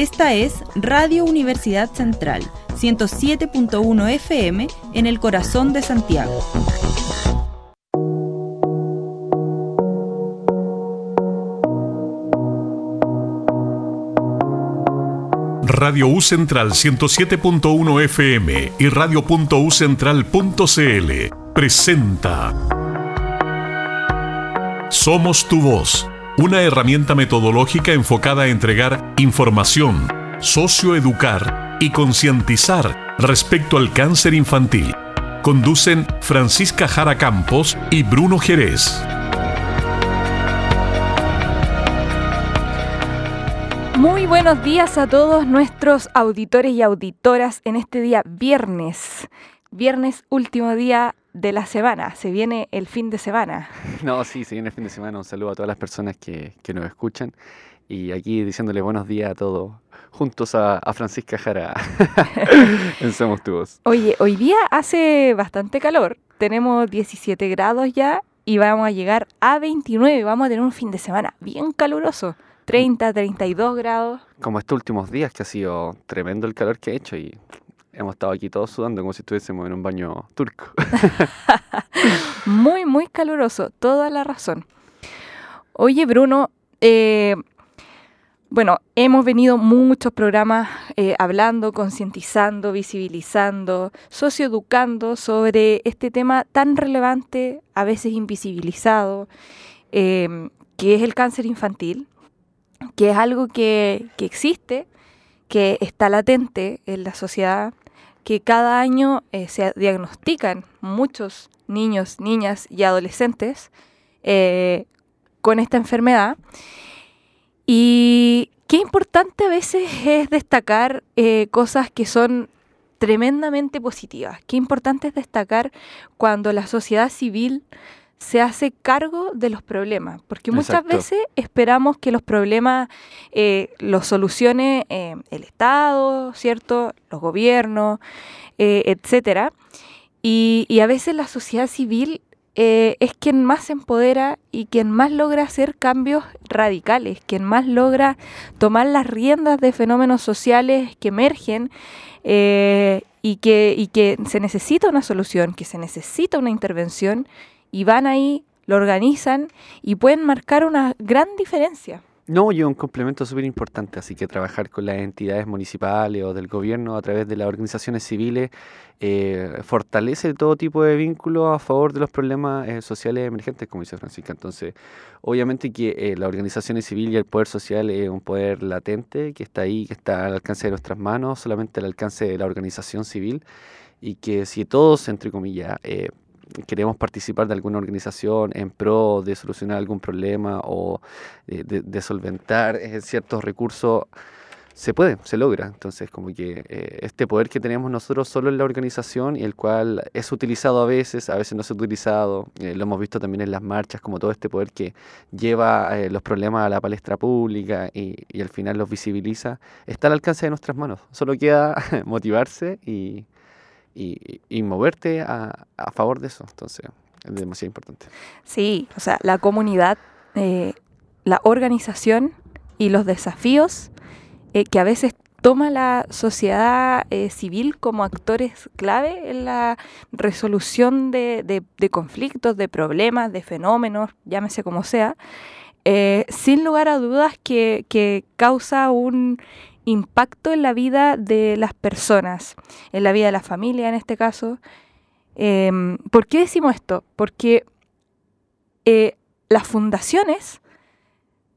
Esta es Radio Universidad Central, 107.1 FM en el corazón de Santiago. Radio U Central 107.1 FM y radio.ucentral.cl presenta Somos tu voz una herramienta metodológica enfocada a entregar información, socioeducar y concientizar respecto al cáncer infantil. Conducen Francisca Jara Campos y Bruno Jerez. Muy buenos días a todos nuestros auditores y auditoras en este día viernes. Viernes, último día de la semana. Se viene el fin de semana. No, sí, se viene el fin de semana. Un saludo a todas las personas que, nos escuchan. Y aquí diciéndole buenos días a todos, juntos a, Francisca Jara en Somos Tubos. Oye, hoy día hace bastante calor. Tenemos 17 grados ya y vamos a llegar a 29. Vamos a tener un fin de semana bien caluroso. 30, 32 grados. Como estos últimos días que ha sido tremendo el calor que ha hecho y hemos estado aquí todos sudando como si estuviésemos en un baño turco. muy, muy caluroso, toda la razón. Oye, Bruno, eh, bueno, hemos venido muchos programas eh, hablando, concientizando, visibilizando, socioeducando sobre este tema tan relevante, a veces invisibilizado, eh, que es el cáncer infantil, que es algo que, que existe, que está latente en la sociedad, que cada año eh, se diagnostican muchos niños, niñas y adolescentes eh, con esta enfermedad. Y qué importante a veces es destacar eh, cosas que son tremendamente positivas. Qué importante es destacar cuando la sociedad civil se hace cargo de los problemas, porque muchas veces esperamos que los problemas eh, los solucione eh, el Estado, ¿cierto? Los gobiernos, eh, etcétera. Y, y, a veces la sociedad civil es quien más se empodera y quien más logra hacer cambios radicales, quien más logra tomar las riendas de fenómenos sociales que emergen y, que, y que se necesita una solución, que se necesita una intervención y van ahí, lo organizan y pueden marcar una gran diferencia. No, y un complemento súper importante, así que trabajar con las entidades municipales o del gobierno a través de las organizaciones civiles eh, fortalece todo tipo de vínculos a favor de los problemas eh, sociales emergentes, como dice Francisca. Entonces, obviamente que eh, las organizaciones civiles y el poder social es un poder latente que está ahí, que está al alcance de nuestras manos, solamente al alcance de la organización civil, y que si todos, entre comillas, queremos participar de alguna organización en pro de solucionar algún problema o de, solventar eh, ciertos recursos, se puede, se logra. Entonces, como que eh, este poder que tenemos nosotros solo en la organización y el cual es utilizado a veces, a veces no es utilizado, eh, lo hemos visto también en las marchas, como todo este poder que lleva los problemas a la palestra pública y, y al final los visibiliza, está al alcance de nuestras manos. Solo queda motivarse y, y, moverte a, favor de eso. Entonces, es demasiado importante. Sí, o sea, la comunidad, eh, la organización y los desafíos eh, que a veces toma la sociedad eh, civil como actores clave en la resolución de, conflictos, de problemas, de fenómenos, llámese como sea, sin lugar a dudas que causa un impacto en la vida de las personas, en la vida de la familia en este caso. Em, ¿Por qué decimos esto? Porque eh, las fundaciones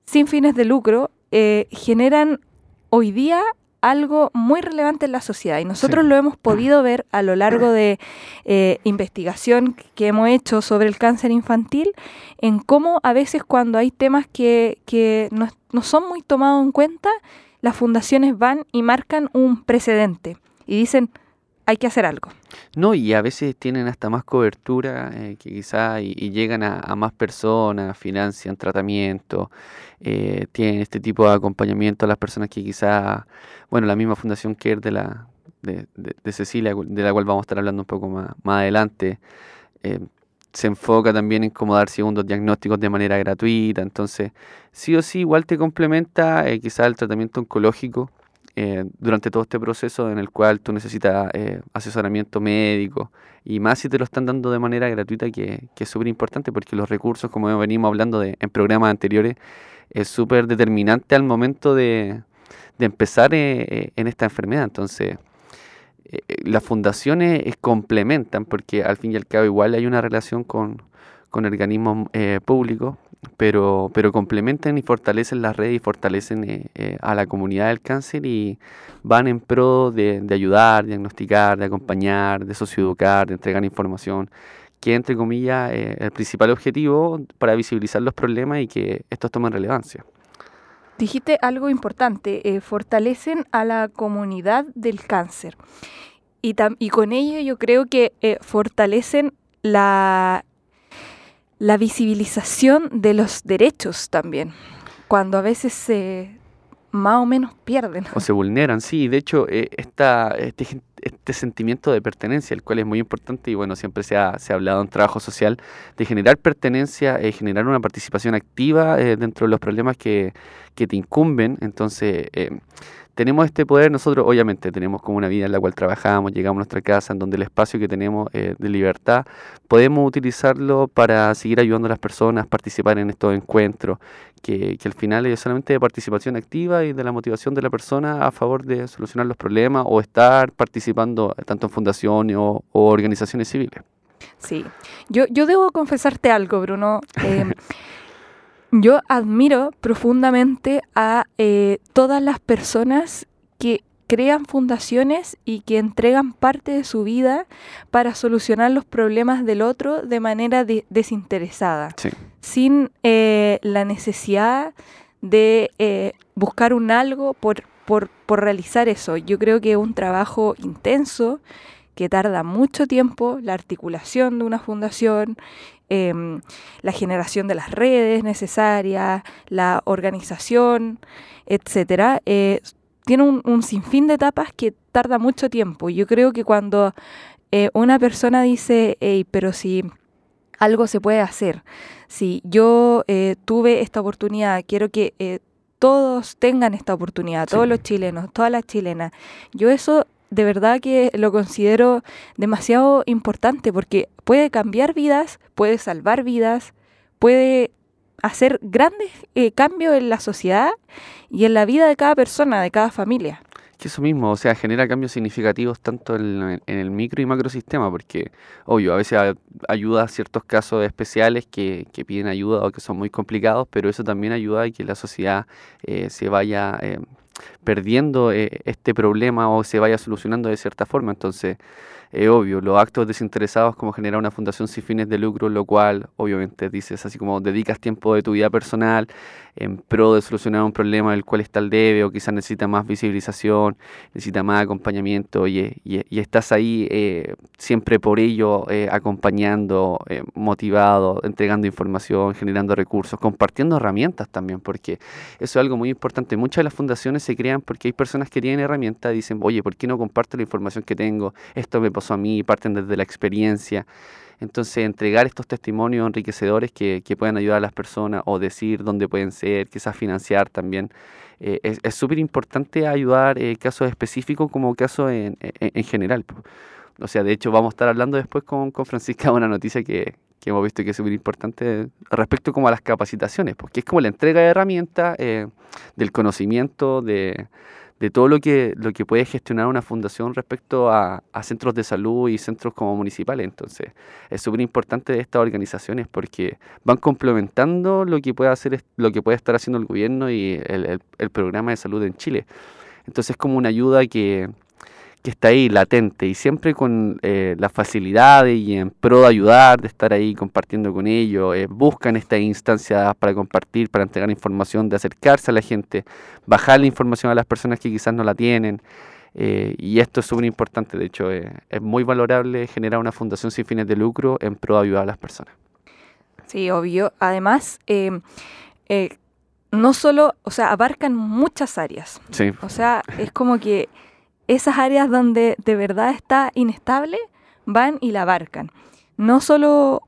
sin fines de lucro eh, generan hoy día algo muy relevante en la sociedad y nosotros lo hemos podido ver a lo largo de eh, investigación que hemos hecho sobre el cáncer infantil, en cómo a veces cuando hay temas que, que no, no son muy tomados en cuenta, las fundaciones van y marcan un precedente y dicen, hay que hacer algo. No, y a veces tienen hasta más cobertura, eh, que quizá y, llegan a, más personas, financian tratamiento, eh, tienen este tipo de acompañamiento a las personas que quizá, bueno, la misma Fundación Care de, la, de, de, Cecilia, de la cual vamos a estar hablando un poco más, más adelante, eh, se enfoca también en cómo dar segundos diagnósticos de manera gratuita. Entonces, sí o sí, igual te complementa eh, quizás el tratamiento oncológico, eh, durante todo este proceso en el cual tú necesitas eh, asesoramiento médico y más si te lo están dando de manera gratuita que, que es súper importante porque los recursos como venimos hablando de, en programas anteriores es súper determinante al momento de, de empezar en esta enfermedad entonces las fundaciones complementan porque al fin y al cabo igual hay una relación con, con organismos públicos pero, pero complementan y fortalecen la red y fortalecen eh, eh, a la comunidad del cáncer y van en pro de, de, ayudar, diagnosticar, de acompañar, de socioeducar, de entregar información, que entre comillas eh, el principal objetivo para visibilizar los problemas y que estos tomen relevancia. Dijiste algo importante, fortalecen a la comunidad del cáncer. Y, con ello yo creo que fortalecen la, la visibilización de los derechos también, cuando a veces se más o menos pierden. O se vulneran, sí. De hecho, eh, esta, este, este, sentimiento de pertenencia, el cual es muy importante y bueno, siempre se ha, se ha hablado en trabajo social, de generar pertenencia, eh, generar una participación activa eh, dentro de los problemas que, que te incumben. Entonces, eh, tenemos este poder, nosotros obviamente tenemos como una vida en la cual trabajamos, llegamos a nuestra casa, en donde el espacio que tenemos eh, de libertad, podemos utilizarlo para seguir ayudando a las personas, participar en estos encuentros, que, que al final es solamente de participación activa y de la motivación de la persona a favor de solucionar los problemas o estar participando tanto en fundaciones o, organizaciones civiles. Sí, yo, yo debo confesarte algo, Bruno. Eh, yo admiro profundamente a eh, todas las personas que crean fundaciones y que entregan parte de su vida para solucionar los problemas del otro de manera desinteresada, sin eh, la necesidad de eh, buscar un algo por, por, por realizar eso. Yo creo que es un trabajo intenso que tarda mucho tiempo, la articulación de una fundación, Em, la generación de las redes necesarias, la organización, etcétera, eh, tiene un, sinfín de etapas que tarda mucho tiempo. Yo creo que cuando eh, una persona dice, hey, pero si algo se puede hacer, si yo eh, tuve esta oportunidad, quiero que todos tengan esta oportunidad, todos los chilenos, todas las chilenas. Yo eso de verdad que lo considero demasiado importante porque puede cambiar vidas, puede salvar vidas, puede hacer grandes eh, cambios en la sociedad y en la vida de cada persona, de cada familia. Que eso mismo, o sea, genera cambios significativos tanto en, el micro y macrosistema, porque, obvio, a veces ayuda a ciertos casos especiales que, piden ayuda o que son muy complicados, pero eso también ayuda a que la sociedad eh, se vaya eh, perdiendo eh, este problema o se vaya solucionando de cierta forma. Entonces, es obvio, los actos desinteresados como generar una fundación sin fines de lucro, lo cual obviamente dices así como dedicas tiempo de tu vida personal en pro de solucionar un problema del cual está el debe o quizás necesita más visibilización, necesita más acompañamiento y, y, estás ahí eh, siempre por ello eh, acompañando, eh, motivado, entregando información, generando recursos, compartiendo herramientas también, porque eso es algo muy importante. Muchas de las fundaciones se crean porque hay personas que tienen herramientas y dicen, oye, ¿por qué no comparto la información que tengo? Esto me a mí, parten desde la experiencia. Entonces, entregar estos testimonios enriquecedores que, que puedan ayudar a las personas o decir dónde pueden ser, quizás financiar también. Eh, es súper importante ayudar eh, casos específicos como casos en, en, general. O sea, de hecho, vamos a estar hablando después con, con Francisca una noticia que, que hemos visto que es súper importante respecto como a las capacitaciones, porque es como la entrega de herramientas, eh, del conocimiento, de, de todo lo que, lo que puede gestionar una fundación respecto a, centros de salud y centros como municipales. Entonces, es súper importante estas organizaciones porque van complementando lo que puede hacer, lo que puede estar haciendo el gobierno y el, el programa de salud en Chile. Entonces, es como una ayuda que, que está ahí latente y siempre con eh, las facilidades y en pro de ayudar, de estar ahí compartiendo con ellos, eh, buscan estas instancias para compartir, para entregar información, de acercarse a la gente, bajar la información a las personas que quizás no la tienen. Eh, y esto es súper importante, de hecho es muy valorable generar una fundación sin fines de lucro en pro de ayudar a las personas. Sí, obvio. Además, no solo, o sea, abarcan muchas áreas. Sí. O sea, es como que esas áreas donde de verdad está inestable van y la abarcan. No solo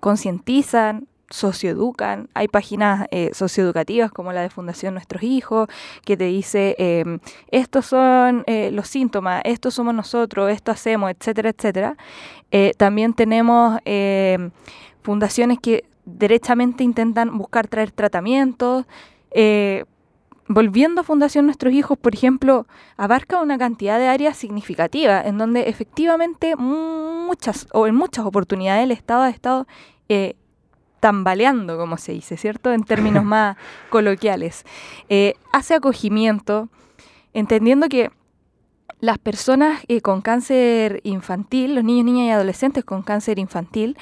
concientizan, socioeducan. Hay páginas eh, socioeducativas como la de Fundación Nuestros Hijos, que te dice, em, estos son eh, los síntomas, estos somos nosotros, esto hacemos, etcétera, etcétera. Eh, también tenemos em, fundaciones que derechamente intentan buscar traer tratamientos. Volviendo a Fundación Nuestros Hijos, por ejemplo, abarca una cantidad de áreas significativas en donde efectivamente muchas o en muchas oportunidades el Estado ha estado tambaleando, como se dice, ¿cierto? En términos más coloquiales. Eh, hace acogimiento, entendiendo que las personas eh, con cáncer infantil, los niños, niñas y adolescentes con cáncer infantil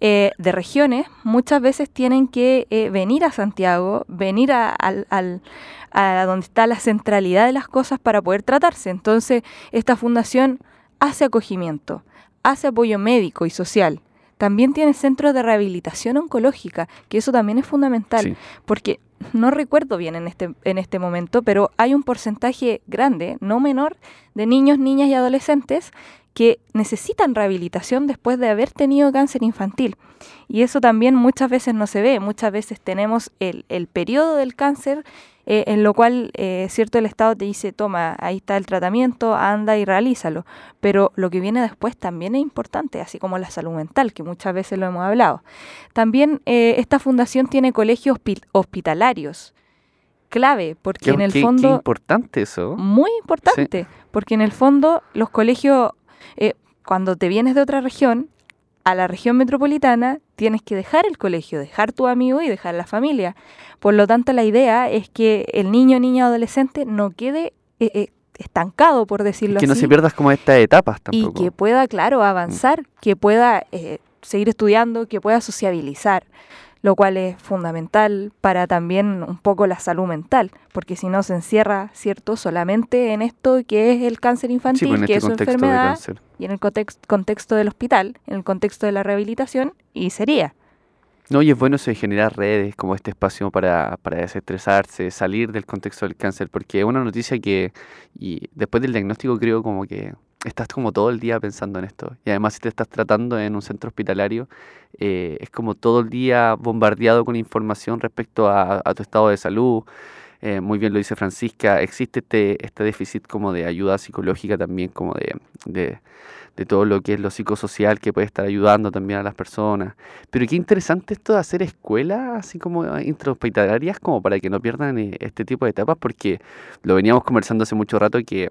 eh, de regiones, muchas veces tienen que venir a Santiago, venir a, a donde está la centralidad de las cosas para poder tratarse. Entonces, esta fundación hace acogimiento, hace apoyo médico y social, también tiene centros de rehabilitación oncológica, que eso también es fundamental, porque no recuerdo bien en este, en este momento, pero hay un porcentaje grande, no menor, de niños, niñas y adolescentes que necesitan rehabilitación después de haber tenido cáncer infantil. Y eso también muchas veces no se ve, muchas veces tenemos el, el periodo del cáncer eh, en lo cual, eh, cierto, el Estado te dice, toma, ahí está el tratamiento, anda y realízalo. Pero lo que viene después también es importante, así como la salud mental, que muchas veces lo hemos hablado. También eh, esta fundación tiene colegios hospitalarios clave, porque en el fondo... Qué importante eso. Muy importante, porque en el fondo los colegios, cuando te vienes de otra región, a la región metropolitana, tienes que dejar el colegio, dejar tu amigo y dejar la familia. Por lo tanto, la idea es que el niño, niña, adolescente no quede eh, eh, estancado, por decirlo así. Que no se pierdas como estas etapas tampoco. Y que pueda, claro, avanzar, que pueda eh, seguir estudiando, que pueda sociabilizar lo cual es fundamental para también un poco la salud mental, porque si no se encierra, ¿cierto?, solamente en esto que es el cáncer infantil, pues que este es su enfermedad, y en el contexto del hospital, en el contexto de la rehabilitación, y sería. No, y es bueno de generar redes como este espacio para, para desestresarse, salir del contexto del cáncer, porque es una noticia que, y después del diagnóstico creo como que estás como todo el día pensando en esto. Y además si te estás tratando en un centro hospitalario, eh, es como todo el día bombardeado con información respecto a, tu estado de salud. Eh, muy bien lo dice Francisca, existe este, este déficit como de ayuda psicológica también, como de de todo lo que es lo psicosocial que puede estar ayudando también a las personas. Pero qué interesante esto de hacer escuelas así como intrahospitalarias como para que no pierdan eh, este tipo de etapas porque lo veníamos conversando hace mucho rato que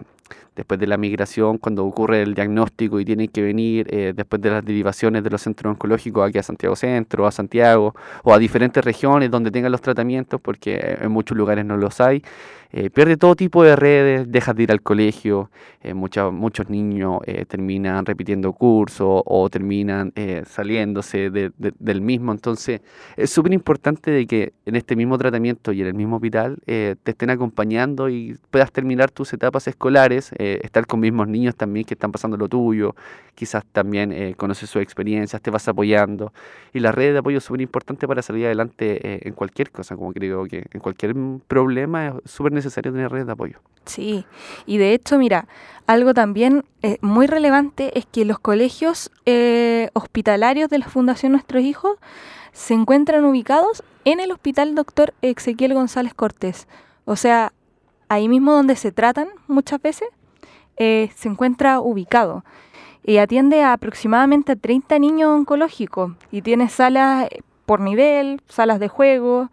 después de la migración, cuando ocurre el diagnóstico y tienen que venir eh, después de las derivaciones de los centros oncológicos aquí a Santiago Centro, a Santiago o a diferentes regiones donde tengan los tratamientos porque en muchos lugares no los hay, eh, pierde todo tipo de redes, dejas de ir al colegio, eh, muchos niños eh, terminan repitiendo cursos o terminan saliéndose del mismo. Entonces es súper importante de que en este mismo tratamiento y en el mismo hospital te estén acompañando y puedas terminar tus etapas escolares, estar con mismos niños también que están pasando lo tuyo, quizás también conoces sus experiencias, te vas apoyando. Y la red de apoyo es súper importante para salir adelante en cualquier cosa, como creo que en cualquier problema es súper necesario tener redes de apoyo. Sí, y de hecho, mira, algo también eh, muy relevante es que los colegios eh, hospitalarios de la Fundación Nuestros Hijos se encuentran ubicados en el Hospital Doctor Ezequiel González Cortés. O sea, ahí mismo donde se tratan muchas veces, eh, se encuentra ubicado. Y atiende a aproximadamente a 30 niños oncológicos y tiene salas por nivel, salas de juego,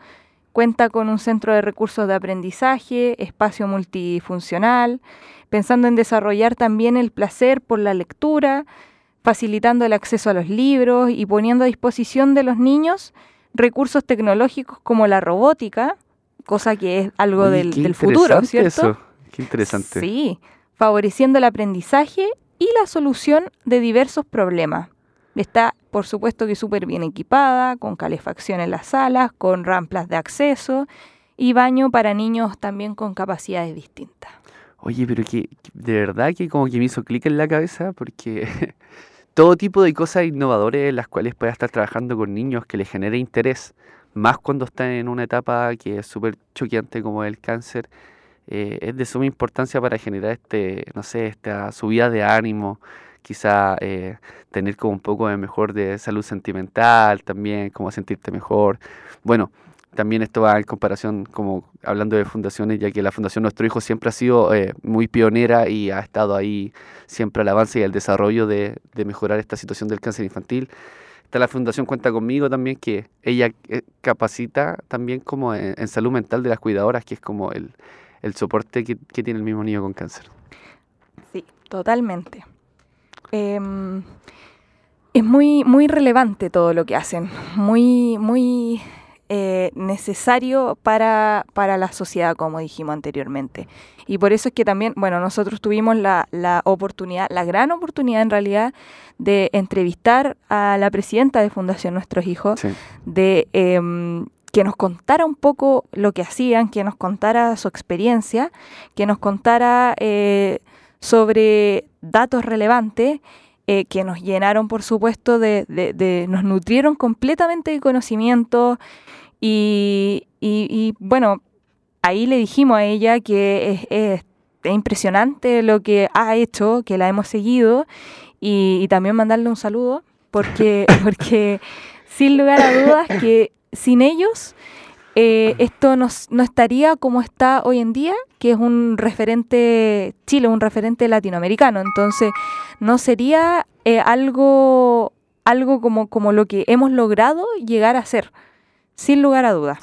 Cuenta con un centro de recursos de aprendizaje, espacio multifuncional, pensando en desarrollar también el placer por la lectura, facilitando el acceso a los libros y poniendo a disposición de los niños recursos tecnológicos como la robótica, cosa que es algo del, futuro, ¿cierto? Eso. Qué interesante. Sí, favoreciendo el aprendizaje y la solución de diversos problemas. Está, por supuesto, que súper bien equipada, con calefacción en las salas, con ramplas de acceso y baño para niños también con capacidades distintas. Oye, pero que de verdad que como que me hizo clic en la cabeza porque todo tipo de cosas innovadoras en las cuales pueda estar trabajando con niños que les genere interés, más cuando están en una etapa que es súper choqueante como el cáncer, eh, es de suma importancia para generar este, no sé, esta subida de ánimo, quizá eh, tener como un poco de mejor de salud sentimental también, como sentirte mejor. Bueno, también esto va en comparación, como hablando de fundaciones, ya que la Fundación Nuestro Hijo siempre ha sido eh, muy pionera y ha estado ahí siempre al avance y al desarrollo de, de mejorar esta situación del cáncer infantil. Está la Fundación Cuenta Conmigo también, que ella eh, capacita también como en, salud mental de las cuidadoras, que es como el, el soporte que, que, tiene el mismo niño con cáncer. Sí, totalmente. Em, es muy, muy relevante todo lo que hacen, muy, muy eh, necesario para, para, la sociedad, como dijimos anteriormente. Y por eso es que también, bueno, nosotros tuvimos la, la, oportunidad, la gran oportunidad en realidad, de entrevistar a la presidenta de Fundación Nuestros Hijos, sí. de eh, que nos contara un poco lo que hacían, que nos contara su experiencia, que nos contara eh, sobre datos relevantes eh, que nos llenaron, por supuesto, de, nos nutrieron completamente de conocimiento. Y, y, bueno, ahí le dijimos a ella que es, es, es, impresionante lo que ha hecho, que la hemos seguido. Y, y también mandarle un saludo porque, porque sin lugar a dudas que sin ellos eh, esto no, no, estaría como está hoy en día, que es un referente Chile, un referente latinoamericano. Entonces, no sería eh, algo, algo como, como lo que hemos logrado llegar a ser sin lugar a dudas.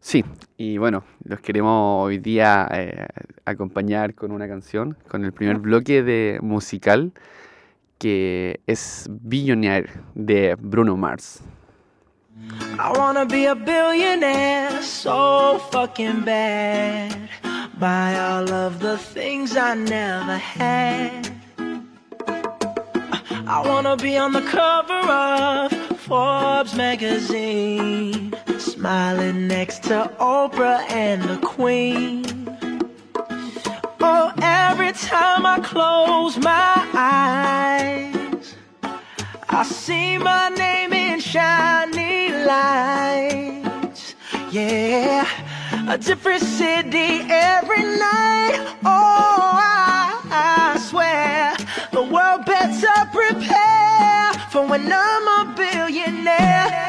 Sí, y bueno, los queremos hoy día eh, acompañar con una canción, con el primer bloque de musical, que es Billionaire de Bruno Mars. I wanna be a billionaire so fucking bad. Buy all of the things I never had. I wanna be on the cover of Forbes magazine, smiling next to Oprah and the Queen. Oh, every time I close my eyes, I see my name in shiny lights. Yeah, a different city every night. Oh, I, I swear the world better prepare for when I'm a billionaire.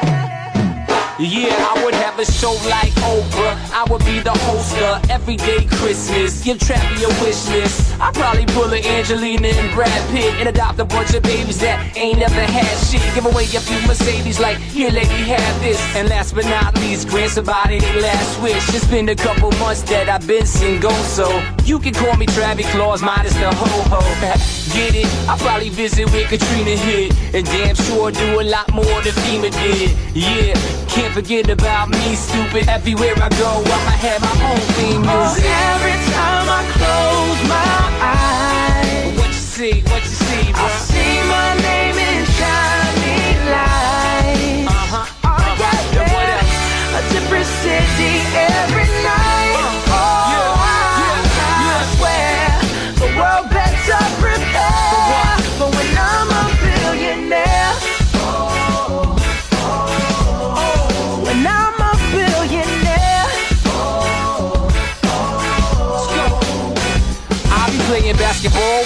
Yeah, I would have a show like Oprah. I would be the host of Everyday Christmas. Give Travi a wish list. I'd probably pull a Angelina and Brad Pitt and adopt a bunch of babies that ain't never had shit. Give away a few Mercedes, like, here, lady, have this. And last but not least, grant somebody their last wish. It's been a couple months that I've been single, so you can call me Travis Claus, minus the ho ho. Get it? I'll probably visit where Katrina hit. And damn sure do a lot more than FEMA did. Yeah, can't forget about me, stupid. Everywhere I go, I'ma have my own theme oh, music. Oh, every time I close my eyes, what you see, what you see, bro? I see my name in shining lights. Oh, yeah, Yeah, what else? A different city basketball with the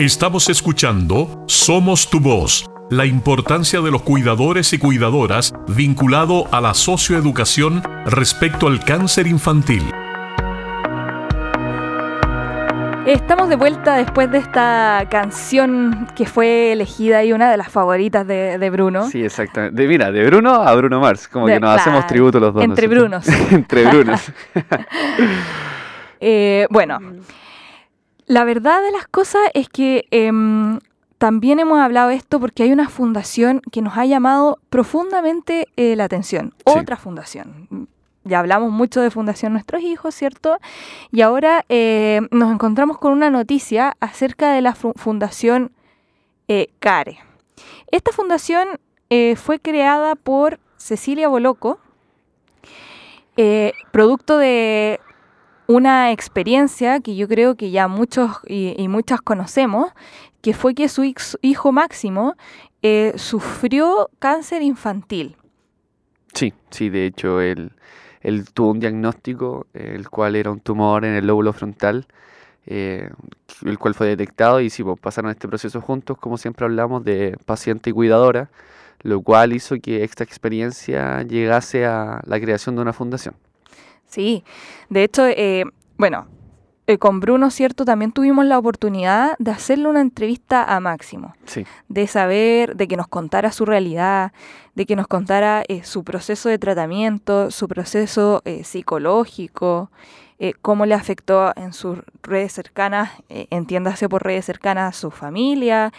Estamos escuchando Somos tu voz, la importancia de los cuidadores y cuidadoras vinculado a la socioeducación respecto al cáncer infantil. Estamos de vuelta después de esta canción que fue elegida y una de las favoritas de, de Bruno. Sí, exactamente. De, mira, de Bruno a Bruno Mars, como De- que nos hacemos tributo los dos. ¿no entre? Brunos. entre Brunos. Eh, bueno, la verdad de las cosas es que em, también hemos hablado de esto porque hay una fundación que nos ha llamado profundamente eh, la atención. Sí. Otra fundación. Ya hablamos mucho de Fundación Nuestros Hijos, ¿cierto? Y ahora eh, nos encontramos con una noticia acerca de la fu- Fundación eh, CARE. Esta fundación fue creada por Cecilia Boloco, producto de una experiencia que yo creo que ya muchos y, y muchas conocemos, que fue que su hijo Máximo eh, sufrió cáncer infantil. Sí, sí, de hecho él, él tuvo un diagnóstico, el cual era un tumor en el lóbulo frontal, eh, el cual fue detectado y sí, pues, pasaron este proceso juntos, como siempre hablamos, de paciente y cuidadora, lo cual hizo que esta experiencia llegase a la creación de una fundación. Sí, de hecho, eh, bueno, eh, con Bruno, ¿cierto? También tuvimos la oportunidad de hacerle una entrevista a Máximo. Sí, de saber, de que nos contara su realidad, de que nos contara eh, su proceso de tratamiento, su proceso eh, psicológico, eh, cómo le afectó en sus redes cercanas, eh, entiéndase por redes cercanas, su familia,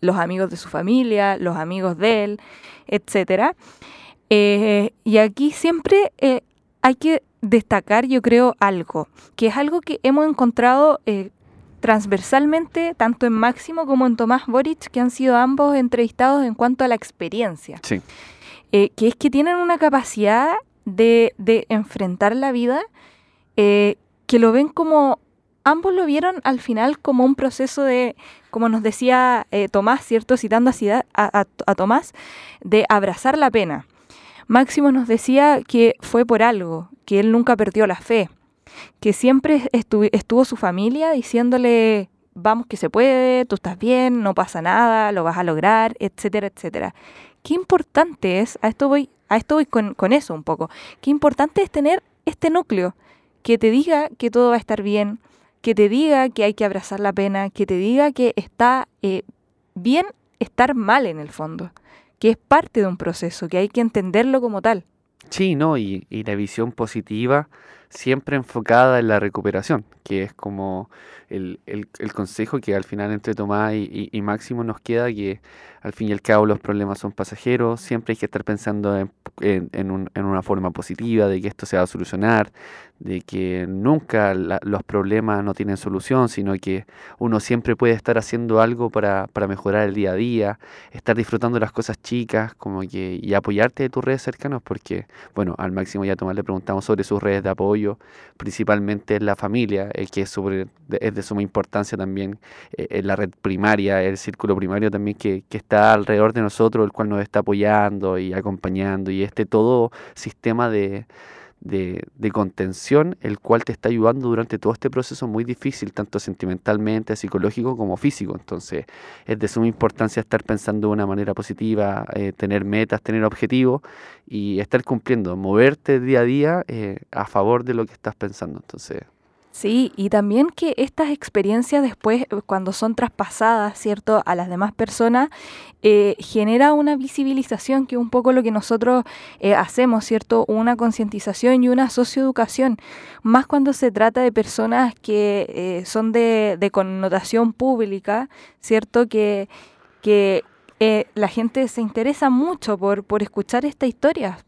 los amigos de su familia, los amigos de él, etcétera. Eh, y aquí siempre eh, hay que destacar, yo creo, algo, que es algo que hemos encontrado eh, transversalmente tanto en Máximo como en Tomás Boric, que han sido ambos entrevistados en cuanto a la experiencia, sí, eh, que es que tienen una capacidad de, de enfrentar la vida, eh, que lo ven como, ambos lo vieron al final como un proceso de, como nos decía eh, Tomás, ¿cierto? Citando a- a- a Tomás, de abrazar la pena. Máximo nos decía que fue por algo, que él nunca perdió la fe, que siempre estu- estuvo su familia diciéndole, vamos que se puede, tú estás bien, no pasa nada, lo vas a lograr, etcétera, etcétera. Qué importante es, a esto voy, a esto voy con, con eso un poco, qué importante es tener este núcleo que te diga que todo va a estar bien, que te diga que hay que abrazar la pena, que te diga que está eh, bien estar mal en el fondo, que es parte de un proceso, que hay que entenderlo como tal. Sí, ¿no? Y, y la visión positiva siempre enfocada en la recuperación, que es como el, el- consejo que al final entre Tomás y, y- Máximo nos queda, que al fin y al cabo los problemas son pasajeros, siempre hay que estar pensando en, en- en un- en una forma positiva, de que esto se va a solucionar, de que nunca la- los problemas no tienen solución, sino que uno siempre puede estar haciendo algo para, para mejorar el día a día, estar disfrutando las cosas chicas, como que, y apoyarte de tus redes cercanas, porque bueno, al máximo ya Tomás le preguntamos sobre sus redes de apoyo, principalmente en la familia, eh, que es, de, suma importancia también, eh, en la red primaria, el círculo primario también que, que está alrededor de nosotros, el cual nos está apoyando y acompañando, y este todo sistema de, de, de contención, el cual te está ayudando durante todo este proceso muy difícil, tanto sentimentalmente, psicológico como físico. Entonces, es de suma importancia estar pensando de una manera positiva, eh, tener metas, tener objetivos y estar cumpliendo, moverte día a día eh, a favor de lo que estás pensando. Entonces, Sí, y también que estas experiencias después, eh, cuando son traspasadas, ¿cierto?, a las demás personas, eh, genera una visibilización, que es un poco lo que nosotros eh, hacemos, ¿cierto?, una concientización y una socioeducación, más cuando se trata de personas que eh, son de, de connotación pública, ¿cierto?, que, que eh, la gente se interesa mucho por, por escuchar esta historia.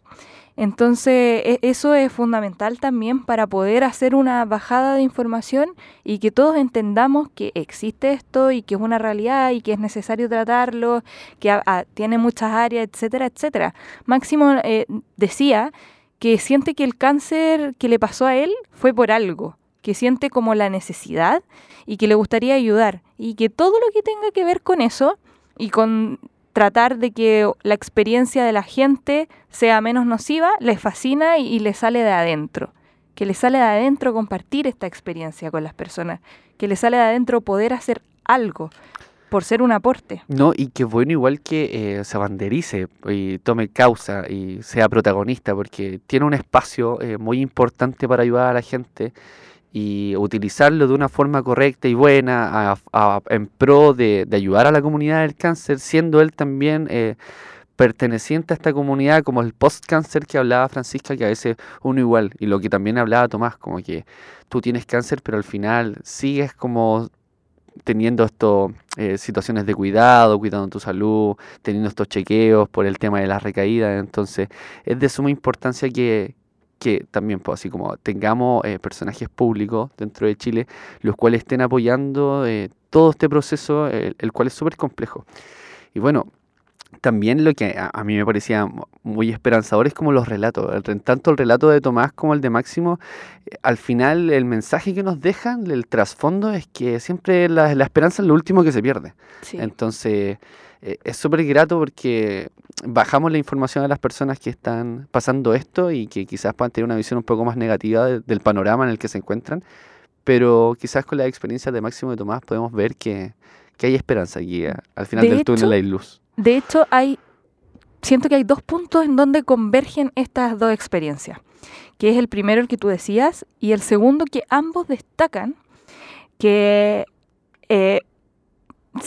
Entonces, e- eso es fundamental también para poder hacer una bajada de información y que todos entendamos que existe esto y que es una realidad y que es necesario tratarlo, que a- tiene muchas áreas, etcétera, etcétera. Máximo eh, decía que siente que el cáncer que le pasó a él fue por algo, que siente como la necesidad y que le gustaría ayudar y que todo lo que tenga que ver con eso y con tratar de que la experiencia de la gente sea menos nociva, les fascina y, y les sale de adentro. Que les sale de adentro compartir esta experiencia con las personas. Que les sale de adentro poder hacer algo por ser un aporte. No, y qué bueno igual que eh, se banderice y tome causa y sea protagonista, porque tiene un espacio eh, muy importante para ayudar a la gente y utilizarlo de una forma correcta y buena en pro de, ayudar a la comunidad del cáncer, siendo él también eh, perteneciente a esta comunidad como el post-cáncer que hablaba Francisca, que a veces uno igual, y lo que también hablaba Tomás, como que tú tienes cáncer, pero al final sigues como teniendo estas situaciones de cuidado, cuidando tu salud, teniendo estos chequeos por el tema de las recaídas. Entonces, es de suma importancia que, que también, pues, así como tengamos eh, personajes públicos dentro de Chile, los cuales estén apoyando eh, todo este proceso, el, el cual es súper complejo. Y bueno, también lo que a, a mí me parecía mu- muy esperanzador es como los relatos. El- tanto el relato de Tomás como el de Máximo, eh, al final el mensaje que nos dejan, el trasfondo es que siempre la, la esperanza es lo último que se pierde. Sí. Entonces, eh, es súper grato porque bajamos la información a las personas que están pasando esto y que quizás puedan tener una visión un poco más negativa de- del panorama en el que se encuentran, pero quizás con la experiencia de Máximo y Tomás podemos ver que, que hay esperanza eh, al final De del túnel hecho, hay luz. De hecho, hay, siento que hay dos puntos en donde convergen estas dos experiencias, que es el primero el que tú decías y el segundo que ambos destacan que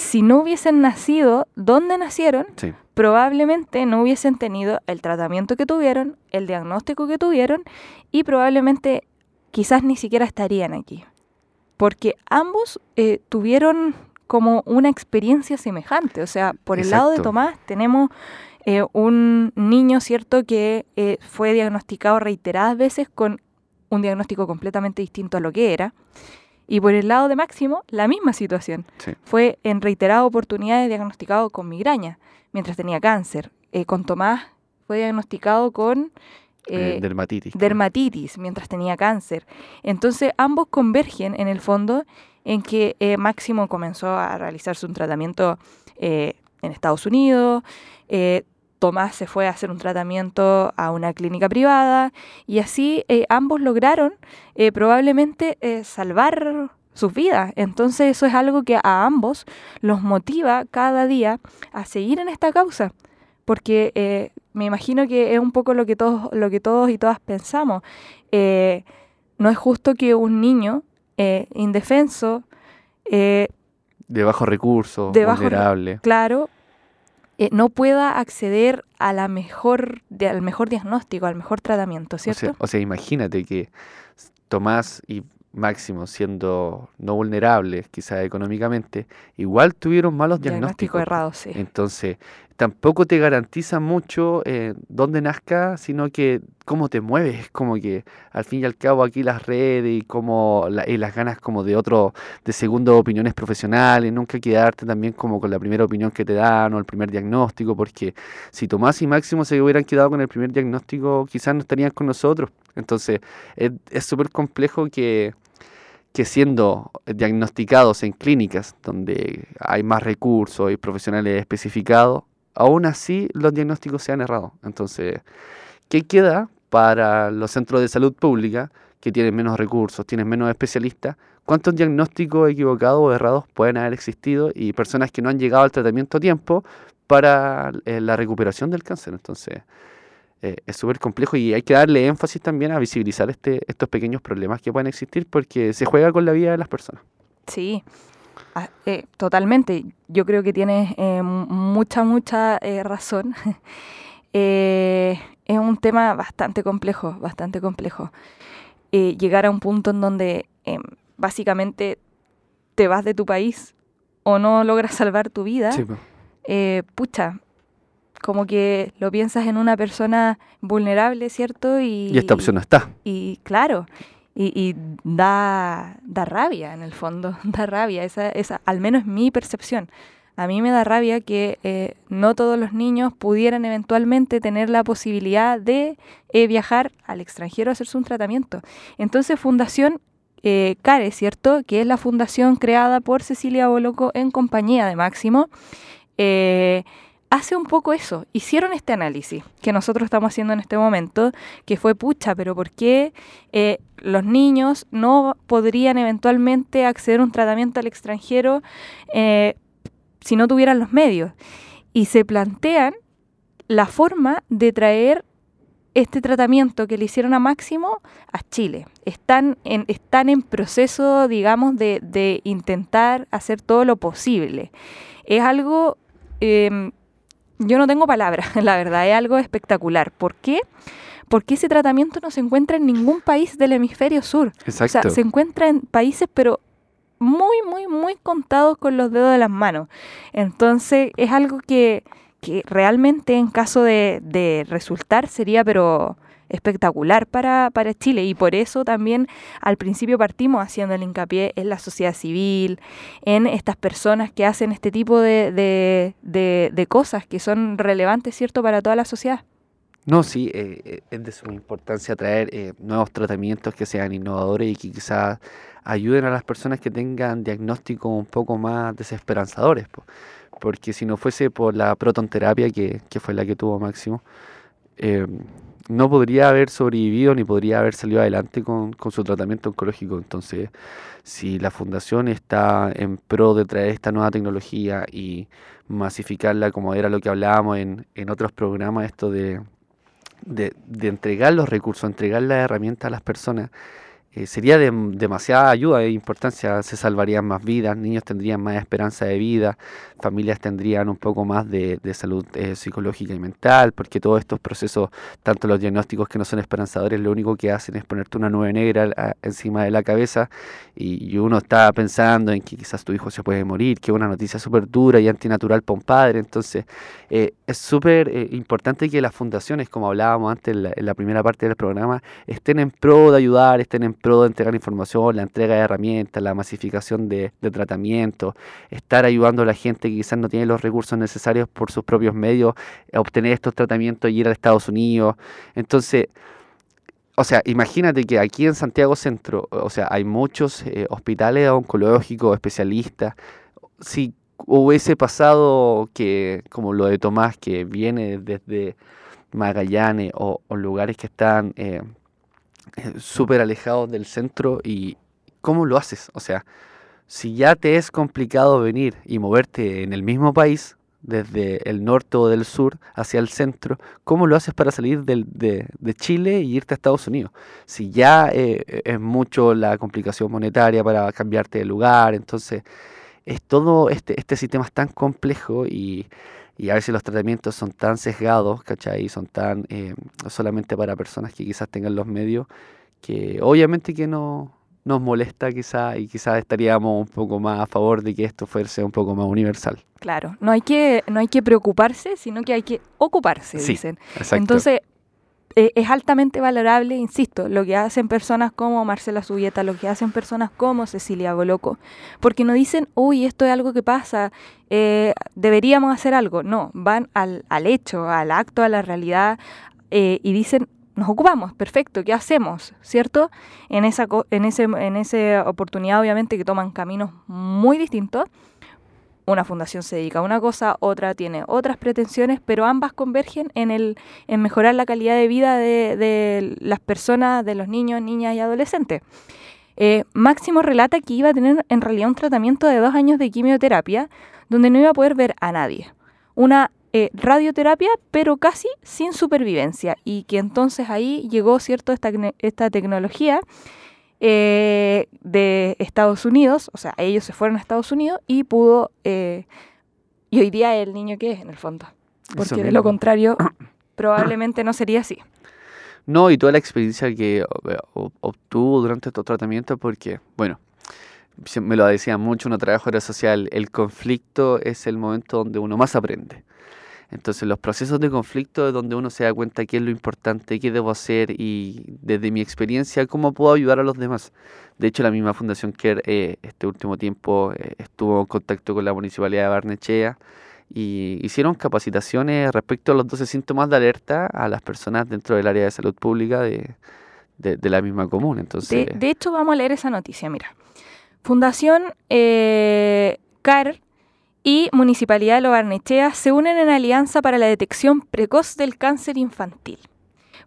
si no hubiesen nacido donde nacieron, Sí. probablemente no hubiesen tenido el tratamiento que tuvieron, el diagnóstico que tuvieron y probablemente quizás ni siquiera estarían aquí. Porque ambos eh, tuvieron como una experiencia semejante. O sea, por el lado de. Tomás tenemos eh, un niño, ¿cierto?, que eh, fue diagnosticado reiteradas veces con un diagnóstico completamente distinto a lo que era. Y por el lado de Máximo, la misma situación. Sí. Fue en reiteradas oportunidades diagnosticado con migraña mientras tenía cáncer. Eh, con Tomás fue diagnosticado con eh, eh, dermatitis. dermatitis mientras tenía cáncer. Entonces ambos convergen en el fondo en que eh, Máximo comenzó a realizarse un tratamiento eh, en Estados Unidos, Tomás se fue a hacer un tratamiento a una clínica privada y así eh, ambos lograron eh, probablemente eh, salvar sus vidas. Entonces eso es algo que a ambos los motiva cada día a seguir en esta causa porque me imagino que es un poco lo que todos, lo que todos y todas pensamos. No es justo que un niño indefenso, de bajo recurso, de bajo vulnerable. claro, eh, no pueda acceder a la mejor, de- al mejor diagnóstico, al mejor tratamiento, O ¿cierto? sea, o sea, imagínate que Tomás y Máximo, siendo no vulnerables, quizás económicamente, igual tuvieron malos diagnóstico diagnósticos. errado, sí. Entonces, tampoco te garantiza mucho eh, dónde nazca, sino que cómo te mueves, como que al fin y al cabo aquí las redes y como la- y las ganas como de otro, de segundo opiniones profesionales, nunca quedarte también como con la primera opinión que te dan o el primer diagnóstico, porque si Tomás y Máximo se hubieran quedado con el primer diagnóstico, quizás no estarían con nosotros. Entonces, es súper complejo que, que siendo diagnosticados en clínicas donde hay más recursos y profesionales especificados, aún así los diagnósticos se han errado. Entonces, ¿qué queda para los centros de salud pública que tienen menos recursos, tienen menos especialistas? ¿Cuántos diagnósticos equivocados o errados pueden haber existido y personas que no han llegado al tratamiento a tiempo para eh, la recuperación del cáncer? Entonces, eh, es súper complejo y hay que darle énfasis también a visibilizar este, estos pequeños problemas que pueden existir porque se juega con la vida de las personas. Sí, Ah, eh, totalmente. Yo creo que tienes eh, mu- mucha, mucha eh, razón. Eh, es un tema bastante complejo, bastante complejo. Llegar a un punto en donde básicamente te vas de tu país o no logras salvar tu vida, pucha, como que lo piensas en una persona vulnerable, ¿cierto? Y, Y esta opción no está. y claro, y, y da, da rabia en el fondo, da rabia, esa, esa, al menos es mi percepción. A mí me da rabia que eh, no todos los niños pudieran eventualmente tener la posibilidad de eh, viajar al extranjero a hacerse un tratamiento. Entonces Fundación eh, CARE, ¿cierto? Que es la fundación creada por Cecilia Boloco en compañía de Máximo, eh, hace un poco eso. Hicieron este análisis que nosotros estamos haciendo en este momento, que fue pucha, pero ¿por qué eh, los niños no podrían eventualmente acceder a un tratamiento al extranjero eh, si no tuvieran los medios? Y se plantean la forma de traer este tratamiento que le hicieron a Máximo a Chile. Están en, están en proceso, digamos, de, de intentar hacer todo lo posible. Es algo em, yo no tengo palabras, la verdad, es algo espectacular. ¿Por qué? Porque ese tratamiento no se encuentra en ningún país del hemisferio sur. Exacto. O sea, se encuentra en países, pero muy, muy, muy contados con los dedos de las manos. Entonces, es algo que, que realmente en caso de, de resultar sería, pero espectacular para, para Chile y por eso también al principio partimos haciendo el hincapié en la sociedad civil, en estas personas que hacen este tipo de, de, de, cosas que son relevantes, ¿cierto?, para toda la sociedad. No, sí, eh, eh, es de suma importancia traer eh, nuevos tratamientos que sean innovadores y que quizás ayuden a las personas que tengan diagnósticos un poco más desesperanzadores. po. Porque si no fuese por la protonterapia, que, que fue la que tuvo Máximo, eh, no podría haber sobrevivido ni podría haber salido adelante con, con su tratamiento oncológico. Entonces, si la fundación está en pro de traer esta nueva tecnología y masificarla, como era lo que hablábamos en, en otros programas, esto de, de, de entregar los recursos, entregar las herramientas a las personas, eh, sería de demasiada ayuda e importancia, se salvarían más vidas, niños tendrían más esperanza de vida, familias tendrían un poco más de, salud eh, psicológica y mental, porque todos estos procesos, tanto los diagnósticos que no son esperanzadores, lo único que hacen es ponerte una nube negra encima de la cabeza y, uno está pensando en que quizás tu hijo se puede morir, que es una noticia súper dura y antinatural para un padre, entonces eh, es súper importante que las fundaciones, como hablábamos antes en la, en la primera parte del programa, estén en pro de ayudar, estén en pro de entregar información, la entrega de herramientas, la masificación de, de tratamientos, estar ayudando a la gente que quizás no tiene los recursos necesarios por sus propios medios a obtener estos tratamientos y ir a Estados Unidos. Entonces, o sea, imagínate que aquí en Santiago Centro, o sea, hay muchos eh, hospitales oncológicos, especialistas. Si hubiese pasado que, como lo de Tomás, que viene desde Magallanes o, lugares que están eh, súper alejados del centro, y ¿cómo lo haces? O sea, si ya te es complicado venir y moverte en el mismo país, desde el norte o del sur hacia el centro, ¿cómo lo haces para salir del- de, de Chile y irte a Estados Unidos? Si ya eh, es mucho la complicación monetaria para cambiarte de lugar, entonces es todo este, este sistema es tan complejo y, y a veces los tratamientos son tan sesgados, ¿cachai? Son tan eh, solamente para personas que quizás tengan los medios, que obviamente que no nos molesta quizás y quizás estaríamos un poco más a favor de que esto fuese un poco más universal. Claro, no hay que, no hay que preocuparse, sino que hay que ocuparse, Sí, dicen. Exacto. Entonces, eh, es altamente valorable, insisto, lo que hacen personas como Marcela Subieta, lo que hacen personas como Cecilia Boloco, porque no dicen, uy, esto es algo que pasa, eh, deberíamos hacer algo. No, van al, al hecho, al acto, a la realidad eh, y dicen, nos ocupamos, perfecto, ¿qué hacemos? ¿Cierto? En esa, en, ese, en esa oportunidad, obviamente, que toman caminos muy distintos. Una fundación se dedica a una cosa, otra tiene otras pretensiones, pero ambas convergen en, el, en mejorar la calidad de vida de, de las personas, de los niños, niñas y adolescentes. Eh, Máximo relata que iba a tener en realidad un tratamiento de dos años de quimioterapia donde no iba a poder ver a nadie. Una eh, radioterapia, pero casi sin supervivencia. Y que entonces ahí llegó, ¿cierto?, esta, esta tecnología eh, de Estados Unidos, o sea, ellos se fueron a Estados Unidos y pudo, eh, y hoy día el niño que es en el fondo, porque de lo contrario probablemente no sería así. No, y toda la experiencia que o- obtuvo durante estos tratamientos, porque, bueno, me lo decía mucho una trabajadora social, el conflicto es el momento donde uno más aprende. Entonces, los procesos de conflicto es donde uno se da cuenta qué es lo importante, qué debo hacer y desde mi experiencia, cómo puedo ayudar a los demás. De hecho, la misma Fundación CARE eh, este último tiempo eh, estuvo en contacto con la Municipalidad de Barnechea y hicieron capacitaciones respecto a los 12 síntomas de alerta a las personas dentro del área de salud pública de, de- de la misma común. Entonces, De, de hecho, vamos a leer esa noticia, mira. Fundación eh, y Municipalidad de Lobarnechea se unen en alianza para la detección precoz del cáncer infantil.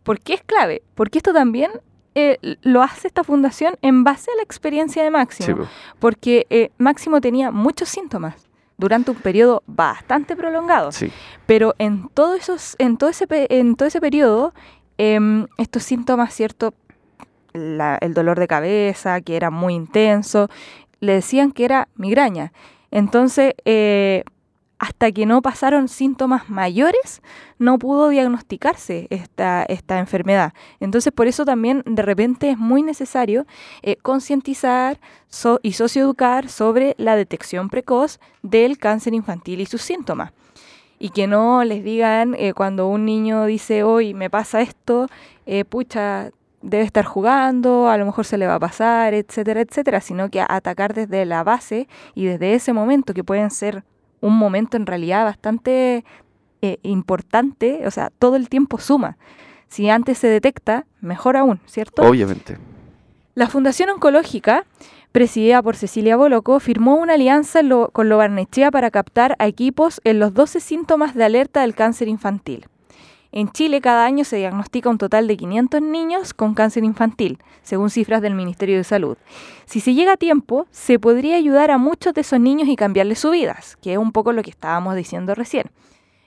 ¿Por qué es clave? Porque esto también eh, lo hace esta fundación en base a la experiencia de Máximo. Sí, po. Porque eh, Máximo tenía muchos síntomas durante un periodo bastante prolongado. Sí. Pero en todo, esos, en todo, ese, en todo ese periodo, em, estos síntomas, ¿cierto? La- el dolor de cabeza, que era muy intenso, le decían que era migraña. Entonces, eh, hasta que no pasaron síntomas mayores, no pudo diagnosticarse esta, esta enfermedad. Entonces, por eso también de repente es muy necesario eh, concientizar so- y socioeducar sobre la detección precoz del cáncer infantil y sus síntomas. Y que no les digan eh, cuando un niño dice, hoy me pasa esto, eh, pucha, debe estar jugando, a lo mejor se le va a pasar, etcétera, etcétera, sino que atacar desde la base y desde ese momento, que pueden ser un momento en realidad bastante eh, importante, o sea, todo el tiempo suma. Si antes se detecta, mejor aún, ¿cierto? Obviamente. La Fundación Oncológica, presidida por Cecilia Boloco, firmó una alianza lo- con Lobarnechea para captar a equipos en los 12 síntomas de alerta del cáncer infantil. En Chile cada año se diagnostica un total de 500 niños con cáncer infantil, según cifras del Ministerio de Salud. Si se llega a tiempo, se podría ayudar a muchos de esos niños y cambiarles sus vidas, que es un poco lo que estábamos diciendo recién.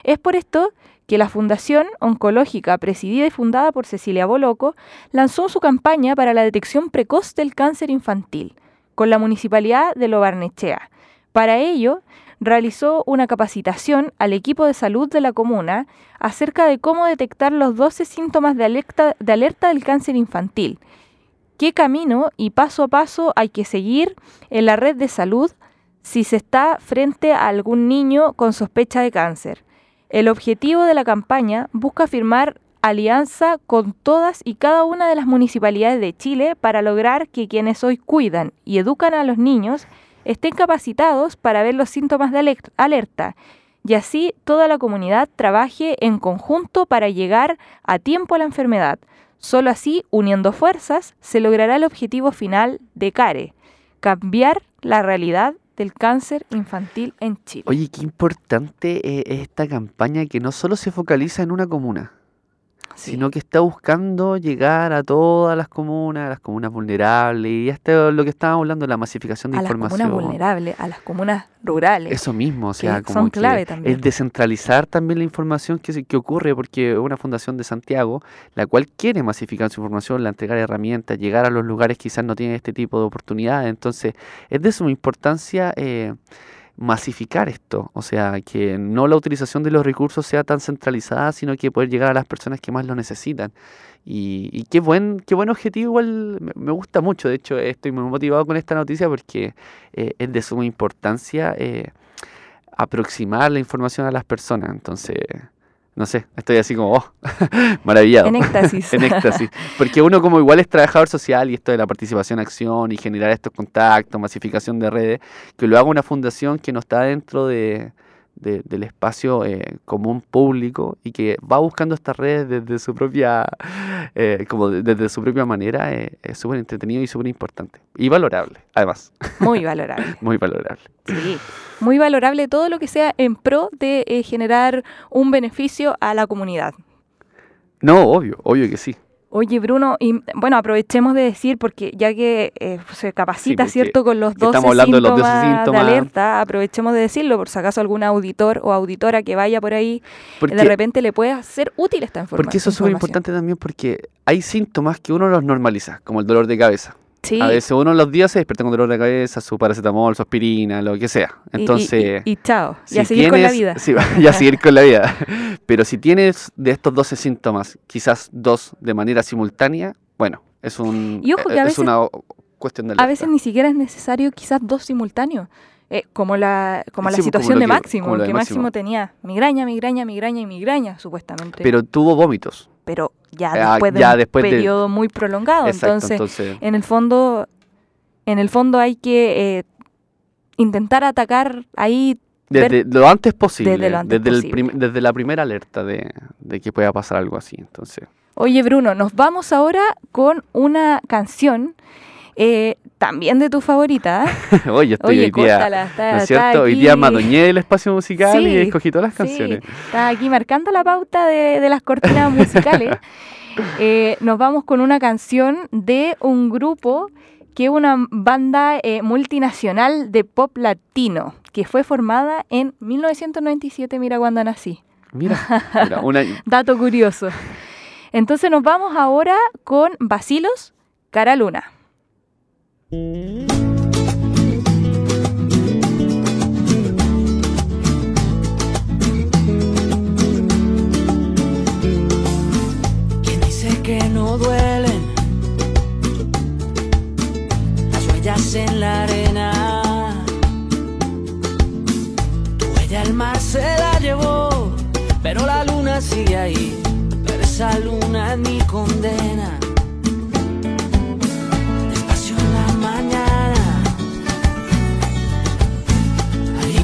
Es por esto que la Fundación Oncológica, presidida y fundada por Cecilia Boloco, lanzó su campaña para la detección precoz del cáncer infantil con la Municipalidad de Lobarnechea. Para ello, realizó una capacitación al equipo de salud de la comuna acerca de cómo detectar los 12 síntomas de alerta, de alerta del cáncer infantil, qué camino y paso a paso hay que seguir en la red de salud si se está frente a algún niño con sospecha de cáncer. El objetivo de la campaña busca firmar alianza con todas y cada una de las municipalidades de Chile para lograr que quienes hoy cuidan y educan a los niños estén capacitados para ver los síntomas de aler- alerta y así toda la comunidad trabaje en conjunto para llegar a tiempo a la enfermedad. Solo así, uniendo fuerzas, se logrará el objetivo final de CARE, cambiar la realidad del cáncer infantil en Chile. Oye, qué importante eh, es esta campaña que no solo se focaliza en una comuna, Sí. sino que está buscando llegar a todas las comunas, a las comunas vulnerables, y hasta lo que estábamos hablando, la masificación de a las información. comunas vulnerables, a las comunas rurales. Eso mismo, o sea, como son clave también. es descentralizar también la información que, se- que ocurre, porque es una fundación de Santiago, la cual quiere masificar su información, la entregar herramientas, llegar a los lugares que quizás no tienen este tipo de oportunidades. Entonces, es de suma importancia eh, masificar esto, o sea, que no la utilización de los recursos sea tan centralizada, sino que poder llegar a las personas que más lo necesitan. Y, y qué buen, qué buen objetivo, igual me, gusta mucho. De hecho, estoy muy motivado con esta noticia porque eh, es de suma importancia eh, aproximar la información a las personas. Entonces, no sé, estoy así como, oh, maravillado. En éxtasis. en éxtasis. Porque uno como igual es trabajador social y esto de la participación, acción y generar estos contactos, masificación de redes, que lo haga una fundación que no está dentro de, de- del espacio eh, común público y que va buscando estas redes desde su propia, eh, como de- desde su propia manera, eh, es súper entretenido y súper importante. Y valorable, además, Muy valorable. muy valorable. Sí. Muy valorable todo lo que sea en pro de generar un beneficio a la comunidad. No, obvio, obvio que sí. Oye, Bruno, y bueno, aprovechemos de decir, porque ya que eh, se capacita, ¿cierto?, con los que 12 estamos hablando de los 12 síntomas de alerta, aprovechemos de decirlo, por si acaso algún auditor o auditora que vaya por ahí, Porque, de repente le pueda ser útil esta información. porque eso es súper importante también porque hay síntomas que uno los normaliza, como el dolor de cabeza. Sí. A veces uno los días se despierta con dolor de cabeza, su paracetamol, su aspirina, lo que sea. y- y- Entonces, Y, y chao. y si a seguir con la vida. sí, y a seguir con la vida. Pero si tienes de estos 12 síntomas, quizás dos de manera simultánea, bueno, es un Y ojo que eh, es una cuestión de A veces alerta. ni siquiera es necesario quizás dos simultáneos. Eh, como la, como la Sí, pues, situación de Máximo, que Máximo Máximo. tenía migraña, migraña, migraña y migraña, supuestamente. Pero tuvo vómitos. Pero ya Ah, después de ya un después de- periodo muy prolongado. Exacto, entonces, entonces, en el fondo, en el fondo hay que eh, intentar atacar ahí. desde lo antes posible, desde lo antes desde, posible. desde la primera alerta de, de que pueda pasar algo así. Entonces, Oye, Bruno, nos vamos ahora con una canción. eh, también de tu favorita. Oye, estoy Oye, hoy día, está, ¿no es cierto? Hoy día madoñé del espacio musical y escogí todas las canciones. Está aquí marcando la pauta de, de las cortinas musicales. Eh, nos vamos con una canción de un grupo que es una banda eh, multinacional de pop latino que fue formada en 1997, mira cuando nací. Mira, mira una... Dato curioso. Entonces nos vamos ahora con Basilos, Cara Luna. ¿Quién dice que no duelen las huellas en la arena? Tu huella el mar se la llevó, pero la luna sigue ahí. Pero esa luna es mi condena.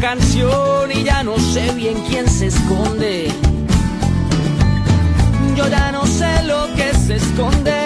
Canción y ya no sé bien quién se esconde. Yo ya no sé lo que se esconde.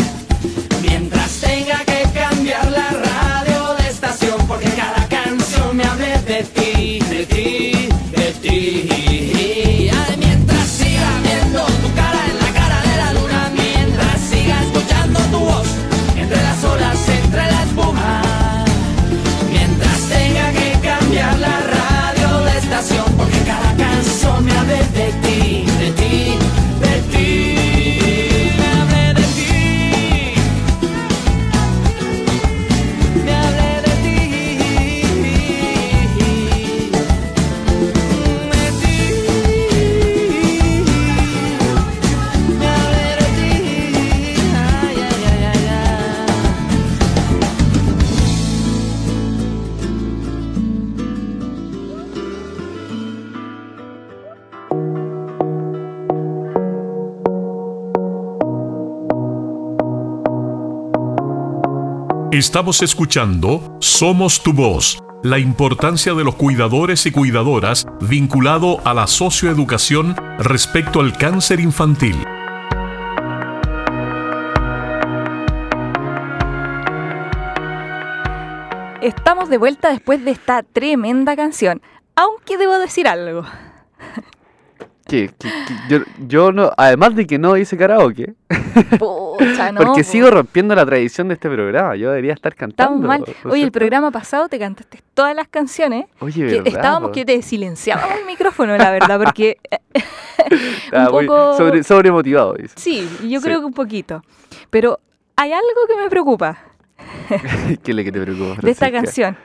Estamos escuchando Somos tu voz la importancia de los cuidadores y cuidadoras vinculado a la socioeducación respecto al cáncer infantil. Estamos de vuelta después de esta tremenda canción. Aunque debo decir algo. ¿Qué? ¿Qué- qué? Yo, yo no, además de que no hice karaoke, Pucha, no. porque po. sigo rompiendo la tradición de este programa, yo debería estar cantando. Estamos mal. ¿no es Oye, el programa pasado te cantaste todas las canciones. Oye, Que ¿verdad, estábamos po? que te silenciábamos el micrófono, la verdad, porque eh, un poco- sobre, sobremotivado, dice. sí, yo Sí. creo que un poquito. Pero hay algo que me preocupa ¿Qué es lo que te preocupa? de esta canción.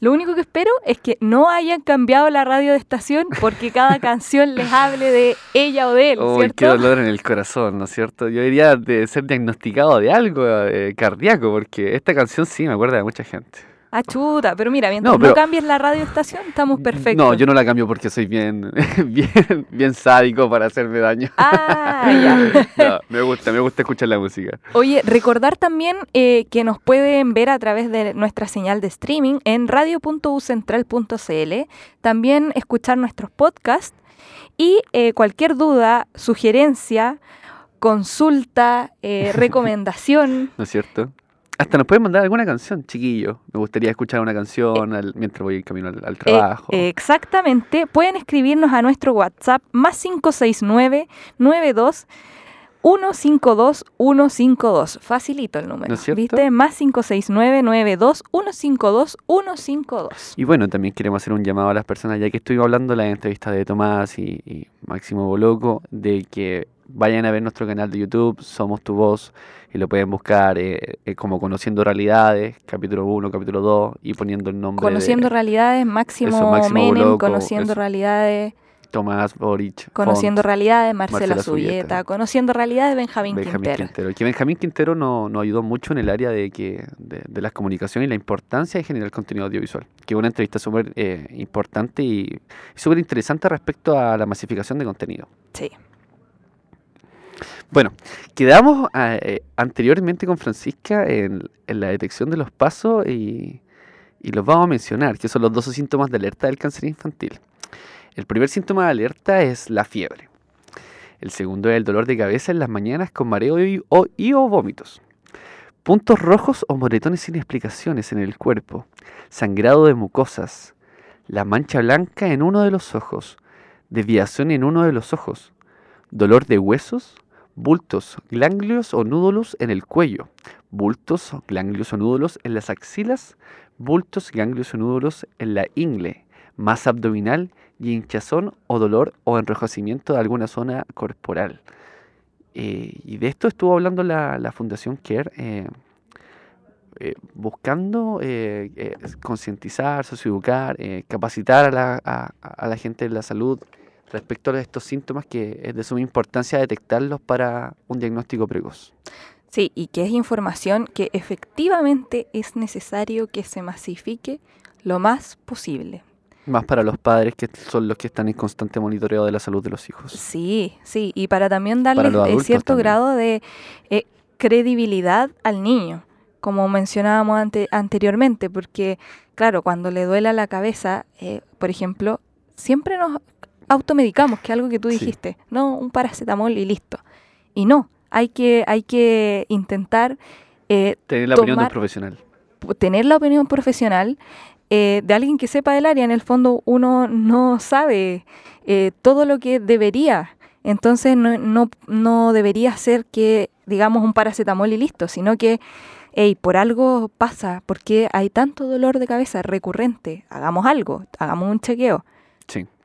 Lo único que espero es que no hayan cambiado la radio de estación porque cada canción les hable de ella o de él, Uy, ¿cierto? qué dolor en el corazón, ¿no es cierto? Yo diría de ser diagnosticado de algo eh, cardíaco, porque esta canción sí me acuerda de mucha gente. Ah, chuta, pero mira, mientras No, cambies la radio de estación, estamos perfectos. No, yo no la cambio porque soy bien, bien, bien sádico para hacerme daño. Ah, ya. No, me gusta, me gusta escuchar la música. Oye, recordar también eh, que nos pueden ver a través de nuestra señal de streaming en radio.ucentral.cl, también escuchar nuestros podcasts y eh, cualquier duda, sugerencia, consulta, eh, recomendación. ¿No es cierto? Hasta nos pueden mandar alguna canción, chiquillo. Me gustaría escuchar una canción al- mientras voy camino al, al eh, trabajo. exactamente, pueden escribirnos a nuestro WhatsApp más 569 92 152 152. Facilito el número. ¿No es cierto? ¿Viste? Más 569 92 152 152. Y bueno, también queremos hacer un llamado a las personas, ya que estuvimos hablando en la entrevista de Tomás y, y Máximo Boloco, de que vayan a ver nuestro canal de YouTube, Somos Tu Voz, y lo pueden buscar eh, eh, como Conociendo Realidades, capítulo 1, capítulo 2, y poniendo el nombre Conociendo de realidades, Máximo, Eso, Máximo Menem, Boloco, conociendo eso. realidades, Tomás Boric. conociendo Font, realidades, Subieta, Subieta. conociendo realidades, Benjamín, Benjamín Quintero. Quintero. Que Benjamín Quintero no- nos ayudó mucho en el área de que de, de las comunicaciones y la importancia de generar contenido audiovisual. Que una entrevista súper eh, importante y, y súper interesante respecto a la masificación de contenido. Sí. Bueno, quedamos ah, eh, anteriormente con Francisca en, la detección de los pasos y, los vamos a mencionar, que son los 12 síntomas de alerta del cáncer infantil. El primer síntoma de alerta es la fiebre. El segundo es el dolor de cabeza en las mañanas con mareo y y o vómitos. Puntos rojos o moretones sin explicaciones en el cuerpo. Sangrado de mucosas. La mancha blanca en uno de los ojos. Desviación en uno de los ojos. Dolor de huesos. Bultos, ganglios o nódulos en el cuello. Bultos, ganglios o nódulos en las axilas. Bultos, ganglios o nódulos en la ingle. Masa abdominal y hinchazón o dolor o enrojecimiento de alguna zona corporal. Eh, y de esto estuvo hablando la, la Fundación CARE, eh, eh, buscando concientizar, socioeducar, capacitar a la, a la gente de la salud respecto a estos síntomas que es de suma importancia detectarlos para un diagnóstico precoz. Sí, y que es información que efectivamente es necesario que se masifique lo más posible. Más para los padres que son los que están en constante monitoreo de la salud de los hijos. Sí, sí, y para también darle cierto también. grado de eh, credibilidad al niño, como mencionábamos ante- anteriormente, porque claro, cuando le duela la cabeza, eh, por ejemplo, siempre nos automedicamos, que es algo que tú Sí. dijiste, no, un paracetamol y listo. Y no, hay que, hay que intentar eh, Tener la opinión de un tomar- profesional. tener la opinión profesional eh, de alguien que sepa del área. En el fondo uno no sabe eh, todo lo que debería. Entonces no, no, no debería ser que digamos un paracetamol y listo, sino que hey, por algo pasa, porque hay tanto dolor de cabeza recurrente, hagamos algo, hagamos un chequeo.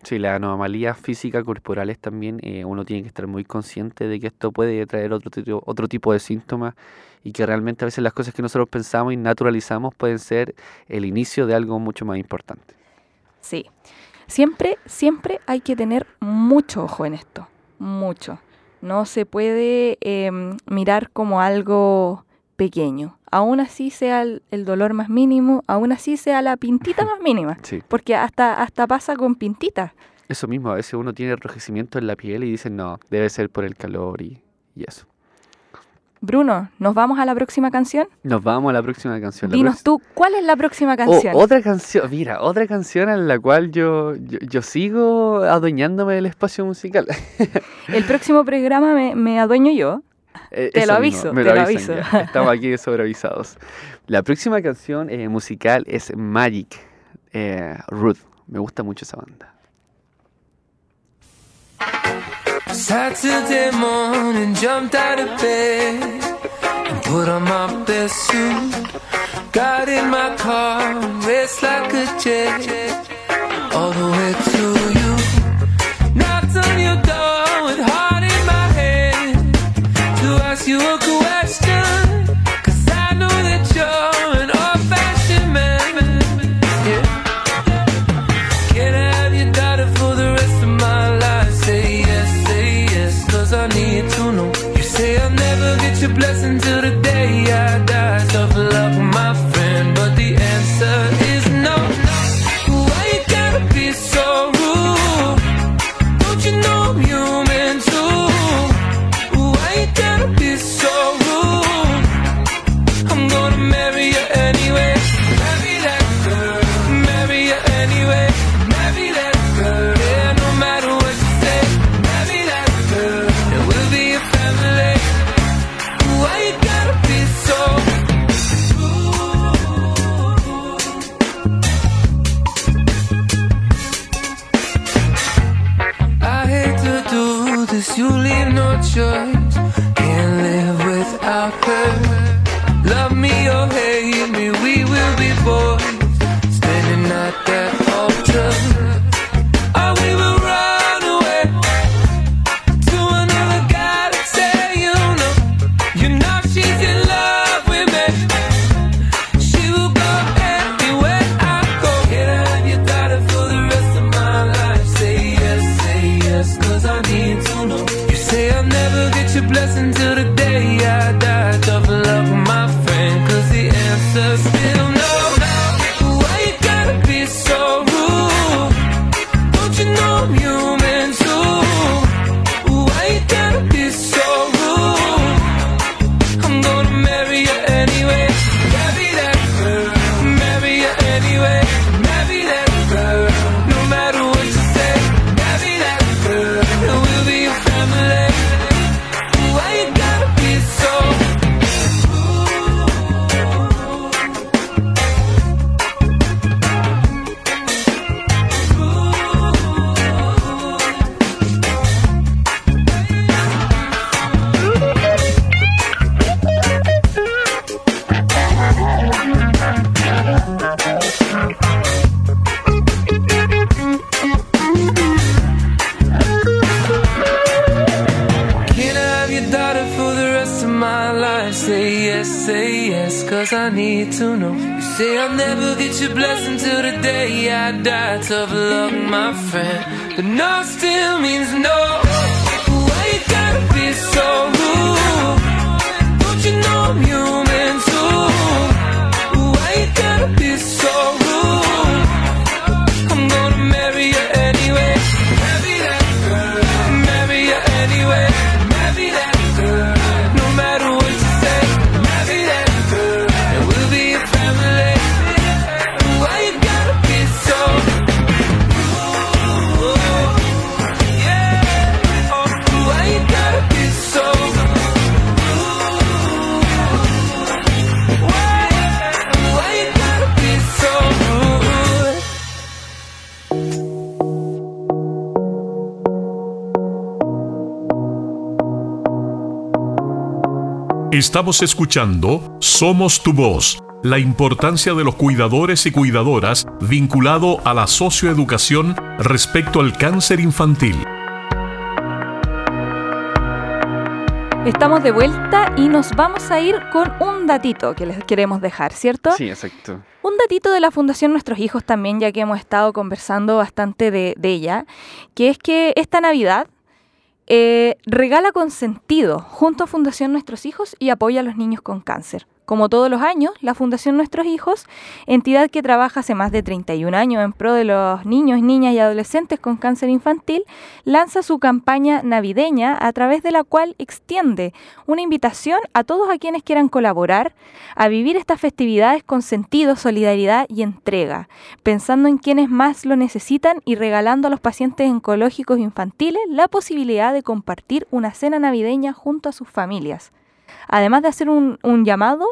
Sí, las anomalías físicas corporales también, eh, uno tiene que estar muy consciente de que esto puede traer otro, tipo- otro tipo de síntomas y que realmente a veces las cosas que nosotros pensamos y naturalizamos pueden ser el inicio de algo mucho más importante. Sí. Siempre, siempre hay que tener mucho ojo en esto. Mucho. No se puede em, mirar como algo pequeño. Aún así sea el, el dolor más mínimo, aún así sea la pintita más mínima. Sí, Porque hasta, hasta pasa con pintitas. eso mismo, a veces uno tiene enrojecimiento en la piel y dicen, no, debe ser por el calor y, y eso. Bruno, ¿nos vamos a la próxima canción? Nos vamos a la próxima canción. La Dinos tú, ¿cuál es la próxima Oh, canción? otra canción, mira, otra canción en la cual yo, yo, yo sigo adueñándome del espacio musical. El próximo programa me, me adueño yo. Eh, Te lo aviso, me te lo aviso. ya. Estamos aquí sobreavisados. La próxima canción eh, musical es Magic, eh, Ruth. Me gusta mucho esa banda. Saturday morning, jumped out of bed and put on my best suit. Got in my car, raced like a jet all the way to you. Knocked on your door with heart you a question. Love me or The no Estamos escuchando Somos tu voz, la importancia de los cuidadores y cuidadoras vinculado a la socioeducación respecto al cáncer infantil. Estamos de vuelta y nos vamos a ir con un datito que les queremos dejar, ¿cierto? Sí, exacto. Un datito de la Fundación Nuestros Hijos también, ya que hemos estado conversando bastante de, de ella, que es que esta Navidad eh, regala consentido junto a Fundación Nuestros Hijos y apoya a los niños con cáncer. Como todos los años, la Fundación Nuestros Hijos, entidad que trabaja hace más de 31 años en pro de los niños, niñas y adolescentes con cáncer infantil, lanza su campaña navideña a través de la cual extiende una invitación a todos a quienes quieran colaborar a vivir estas festividades con sentido, solidaridad y entrega, pensando en quienes más lo necesitan y regalando a los pacientes oncológicos infantiles la posibilidad de compartir una cena navideña junto a sus familias además de hacer un, un, llamado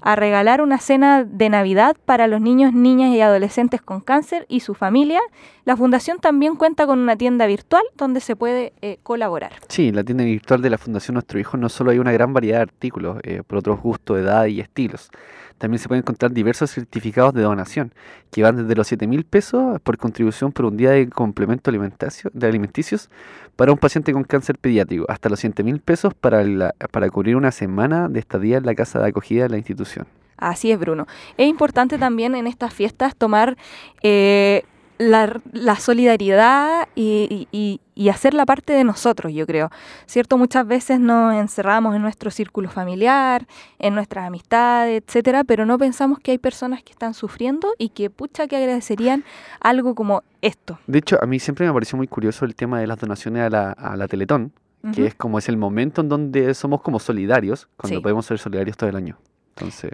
a regalar una cena de Navidad para los niños, niñas y adolescentes con cáncer y su familia, la Fundación también cuenta con una tienda virtual donde se puede eh, colaborar. Sí, en la tienda virtual de la Fundación Nuestro Hijo no solo hay una gran variedad de artículos eh, por otros gustos, edad y estilos, también se pueden encontrar diversos certificados de donación que van desde los 7 mil pesos por contribución por un día de complemento de alimenticios para un paciente con cáncer pediátrico, hasta los 100 mil pesos para, para cubrir una semana de estadía en la casa de acogida de la institución. Así es, Bruno. Es importante también en estas fiestas tomar eh, la, la, solidaridad y, y, y, hacer la parte de nosotros, yo creo. ¿Cierto? Muchas veces nos encerramos en nuestro círculo familiar, en nuestras amistades, etcétera, pero no pensamos que hay personas que están sufriendo y que, pucha, que agradecerían algo como esto. De hecho, a mí siempre me pareció muy curioso el tema de las donaciones a la, a la Teletón, uh -huh. que es como es el momento en donde somos como solidarios, cuando sí. podemos ser solidarios todo el año. Entonces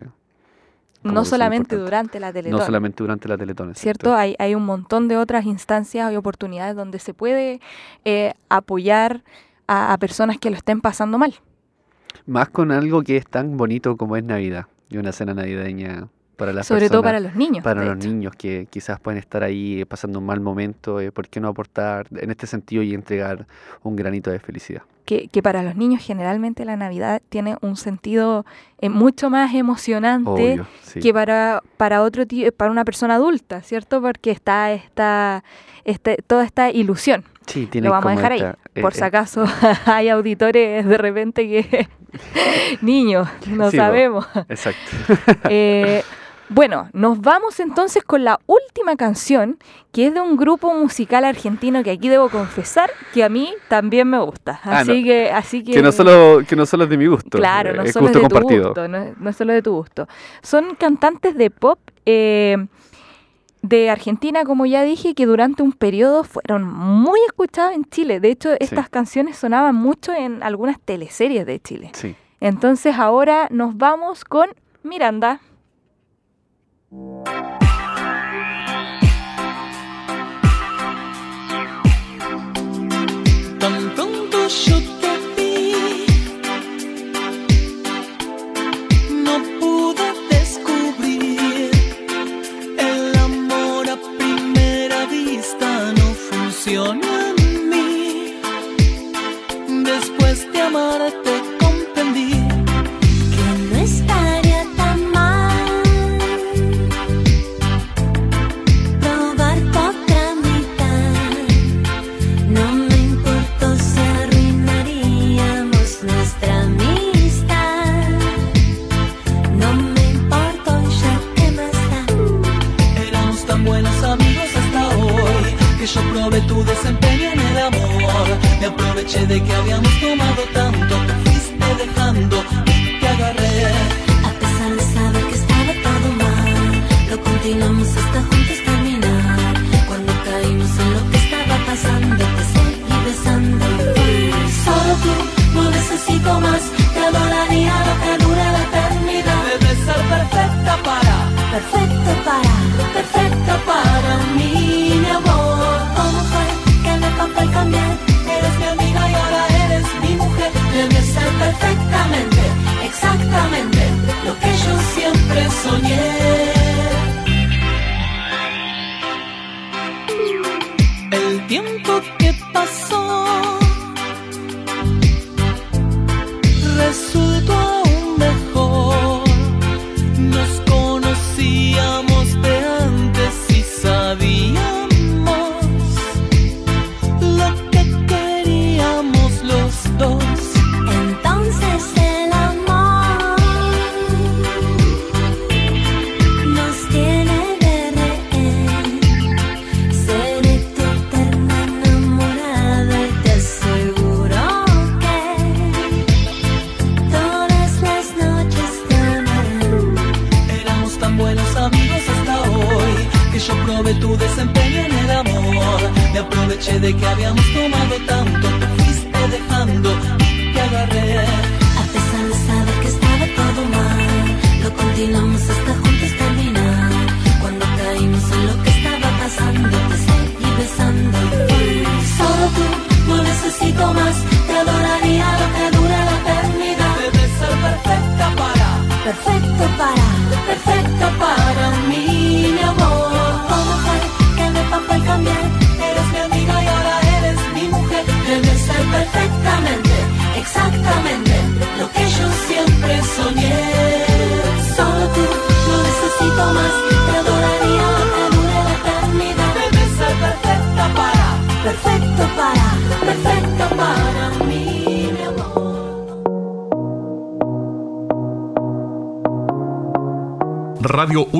no solamente durante la Teletón. No solamente durante la Teletón. ¿Cierto? Hay, hay un montón de otras instancias y oportunidades donde se puede eh, apoyar a, a, personas que lo estén pasando mal. Más con algo que es tan bonito como es Navidad y una cena navideña para las Sobre personas, todo para los niños. Para los hecho. niños que quizás pueden estar ahí pasando un mal momento. Eh, ¿Por qué no aportar en este sentido y entregar un granito de felicidad? Que, que, para los niños generalmente la Navidad tiene un sentido eh, mucho más emocionante Obvio, sí. que para, para otro para una persona adulta, ¿cierto? Porque está esta, este, toda esta ilusión. Sí, tiene Lo vamos a dejar esta, ahí. eh, Por eh, si acaso hay auditores de repente que niños, no sí, sabemos. Exacto. bueno, nos vamos entonces con la última canción, que es de un grupo musical argentino que aquí debo confesar que a mí también me gusta. Así ah, no. que, así que, que no solo que no solo es de mi gusto. Claro, no es solo gusto es de tu gusto, no, no, es solo de tu gusto. Son cantantes de pop eh, de Argentina, como ya dije, que durante un periodo fueron muy escuchados en Chile. De hecho, estas sí. canciones sonaban mucho en algunas teleseries de Chile. Sí. Entonces ahora nos vamos con Miranda. Tan pronto yo te vi, no pude descubrir el amor a primera vista no funciona en mí. Después de amarte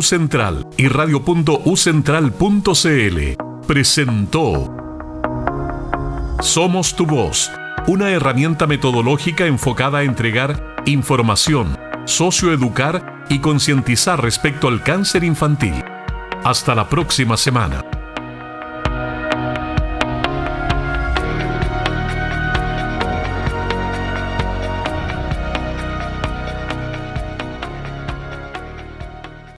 Ucentral y radio.ucentral.cl presentó Somos tu voz, una herramienta metodológica enfocada a entregar información, socioeducar y concientizar respecto al cáncer infantil. Hasta la próxima semana.